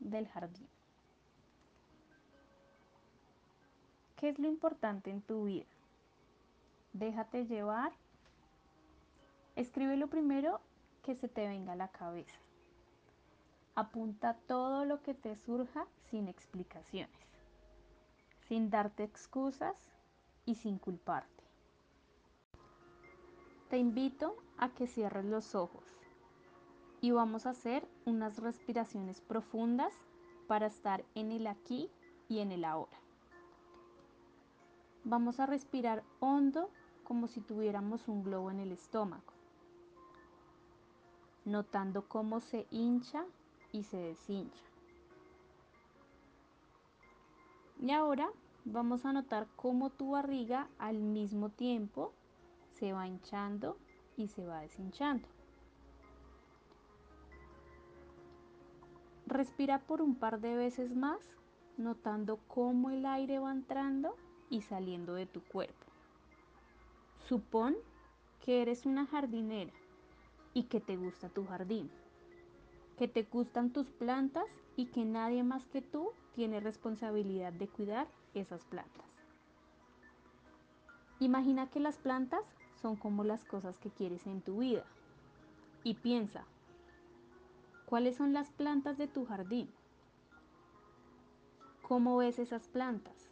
del jardín. ¿Qué es lo importante en tu vida? Déjate llevar. Escribe lo primero que se te venga a la cabeza. Apunta todo lo que te surja sin explicaciones, sin darte excusas y sin culparte. Te invito a que cierres los ojos y vamos a hacer unas respiraciones profundas para estar en el aquí y en el ahora. Vamos a respirar hondo como si tuviéramos un globo en el estómago, notando cómo se hincha y se deshincha. Y ahora vamos a notar cómo tu barriga al mismo tiempo se va hinchando y se va deshinchando. Respira por un par de veces más, notando cómo el aire va entrando y saliendo de tu cuerpo. Supón que eres una jardinera y que te gusta tu jardín, que te gustan tus plantas y que nadie más que tú tiene responsabilidad de cuidar esas plantas. Imagina que las plantas son como las cosas que quieres en tu vida y piensa, ¿Cuáles son las plantas de tu jardín? ¿Cómo ves esas plantas?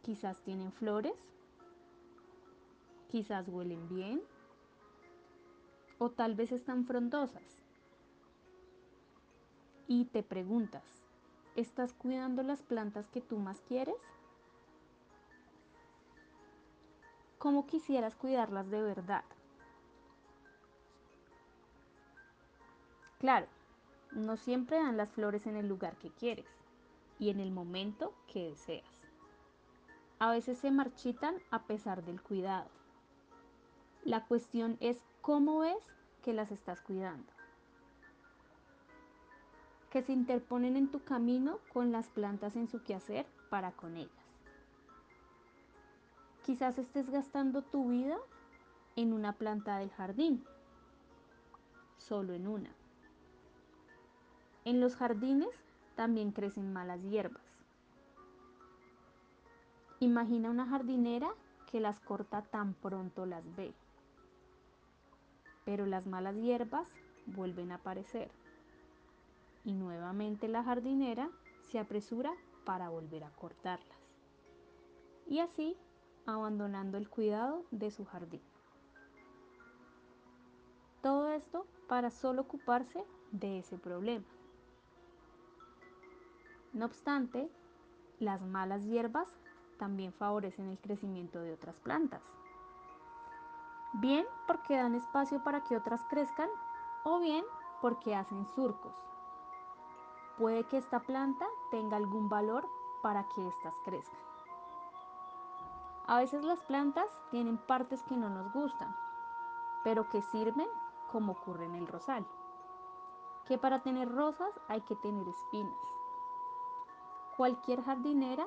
Quizás tienen flores, quizás huelen bien o tal vez están frondosas. Y te preguntas, ¿estás cuidando las plantas que tú más quieres? ¿Cómo quisieras cuidarlas de verdad? Claro, no siempre dan las flores en el lugar que quieres y en el momento que deseas. A veces se marchitan a pesar del cuidado. La cuestión es cómo ves que las estás cuidando. Que se interponen en tu camino con las plantas en su quehacer para con ellas. Quizás estés gastando tu vida en una planta del jardín, solo en una. En los jardines también crecen malas hierbas. Imagina una jardinera que las corta tan pronto las ve. Pero las malas hierbas vuelven a aparecer. Y nuevamente la jardinera se apresura para volver a cortarlas. Y así abandonando el cuidado de su jardín. Todo esto para solo ocuparse de ese problema. No obstante, las malas hierbas también favorecen el crecimiento de otras plantas. Bien porque dan espacio para que otras crezcan o bien porque hacen surcos. Puede que esta planta tenga algún valor para que éstas crezcan. A veces las plantas tienen partes que no nos gustan, pero que sirven como ocurre en el rosal, que para tener rosas hay que tener espinas Cualquier jardinera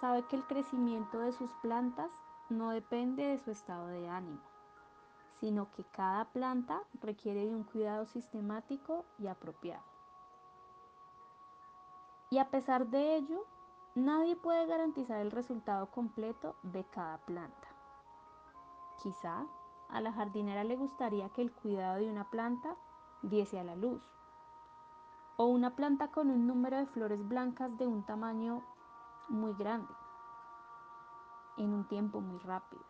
sabe que el crecimiento de sus plantas no depende de su estado de ánimo, sino que cada planta requiere de un cuidado sistemático y apropiado. Y a pesar de ello, nadie puede garantizar el resultado completo de cada planta. Quizá a la jardinera le gustaría que el cuidado de una planta diese a la luz, o una planta con un número de flores blancas de un tamaño muy grande en un tiempo muy rápido.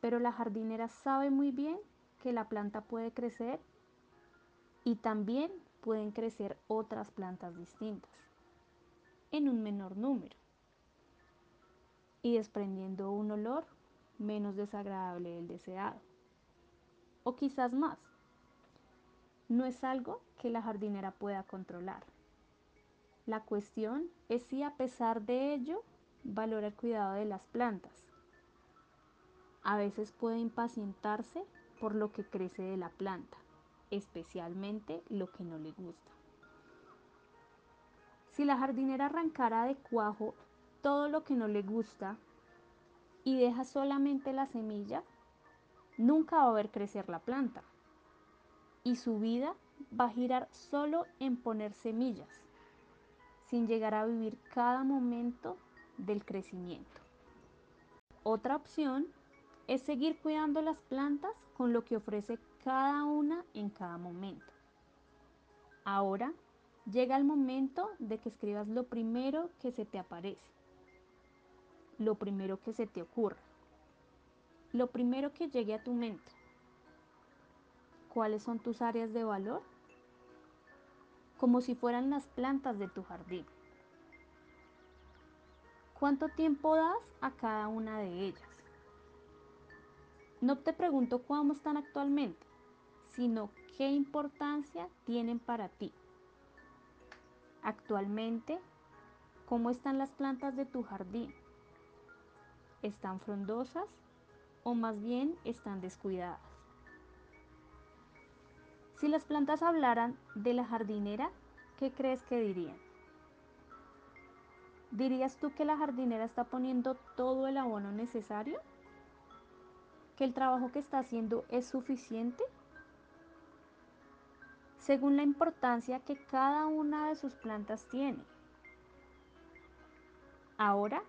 Pero la jardinera sabe muy bien que la planta puede crecer y también pueden crecer otras plantas distintas en un menor número y desprendiendo un olor menos desagradable del deseado o quizás más no es algo que la jardinera pueda controlar. La cuestión es si a pesar de ello valora el cuidado de las plantas. A veces puede impacientarse por lo que crece de la planta, especialmente lo que no le gusta. Si la jardinera arrancara de cuajo todo lo que no le gusta y deja solamente la semilla, nunca va a ver crecer la planta y su vida va a girar solo en poner semillas, sin llegar a vivir cada momento del crecimiento. Otra opción es seguir cuidando las plantas con lo que ofrece cada una en cada momento. Ahora llega el momento de que escribas lo primero que se te aparece, lo primero que se te ocurra, lo primero que llegue a tu mente. ¿Cuáles son tus áreas de valor? Como si fueran las plantas de tu jardín. ¿Cuánto tiempo das a cada una de ellas? No te pregunto cómo están actualmente, sino qué importancia tienen para ti. Actualmente, ¿cómo están las plantas de tu jardín? ¿Están frondosas o más bien están descuidadas? Si las plantas hablaran de la jardinera, ¿qué crees que dirían? ¿Dirías tú que la jardinera está poniendo todo el abono necesario? ¿Que el trabajo que está haciendo es suficiente? Según la importancia que cada una de sus plantas tiene. Ahora,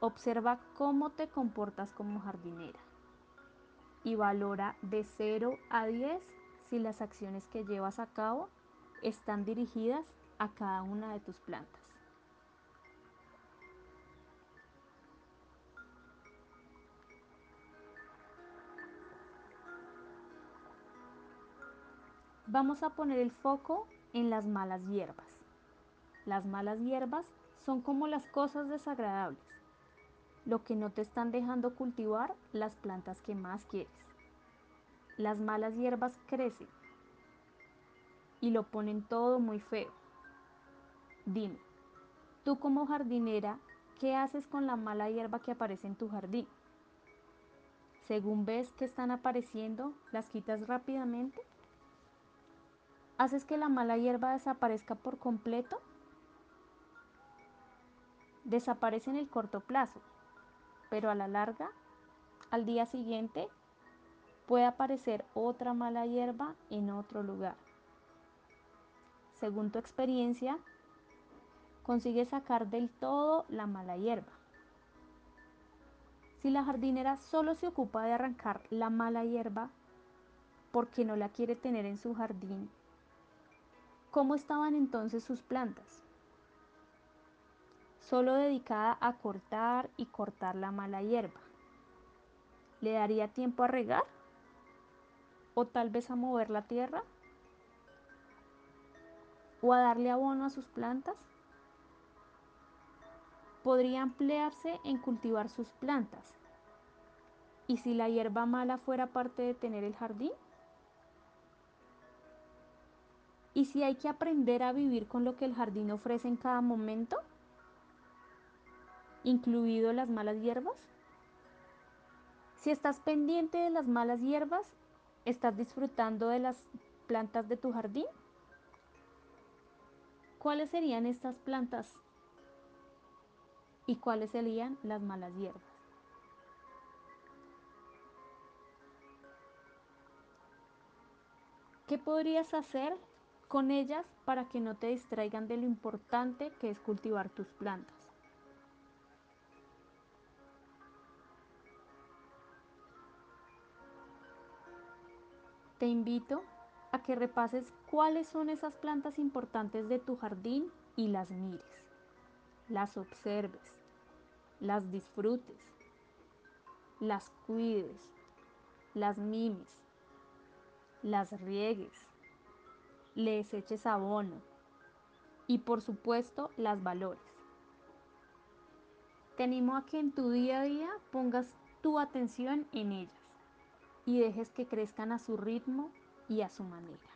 observa cómo te comportas como jardinera y valora de 0 a 10 si las acciones que llevas a cabo están dirigidas a cada una de tus plantas. Vamos a poner el foco en las malas hierbas. Las malas hierbas son como las cosas desagradables, lo que no te están dejando cultivar las plantas que más quieres las malas hierbas crecen y lo ponen todo muy feo. Dime, tú como jardinera, ¿qué haces con la mala hierba que aparece en tu jardín? Según ves que están apareciendo, ¿las quitas rápidamente? ¿Haces que la mala hierba desaparezca por completo? Desaparece en el corto plazo, pero a la larga, al día siguiente, puede aparecer otra mala hierba en otro lugar. Según tu experiencia, consigue sacar del todo la mala hierba. Si la jardinera solo se ocupa de arrancar la mala hierba porque no la quiere tener en su jardín, ¿cómo estaban entonces sus plantas? Solo dedicada a cortar y cortar la mala hierba. ¿Le daría tiempo a regar? O tal vez a mover la tierra o a darle abono a sus plantas. Podría emplearse en cultivar sus plantas. ¿Y si la hierba mala fuera parte de tener el jardín? ¿Y si hay que aprender a vivir con lo que el jardín ofrece en cada momento? ¿Incluido las malas hierbas? Si estás pendiente de las malas hierbas, ¿Estás disfrutando de las plantas de tu jardín? ¿Cuáles serían estas plantas? ¿Y cuáles serían las malas hierbas? ¿Qué podrías hacer con ellas para que no te distraigan de lo importante que es cultivar tus plantas? Te invito a que repases cuáles son esas plantas importantes de tu jardín y las mires, las observes, las disfrutes, las cuides, las mimes, las riegues, les eches abono y por supuesto las valores. Te animo a que en tu día a día pongas tu atención en ellas y dejes que crezcan a su ritmo y a su manera.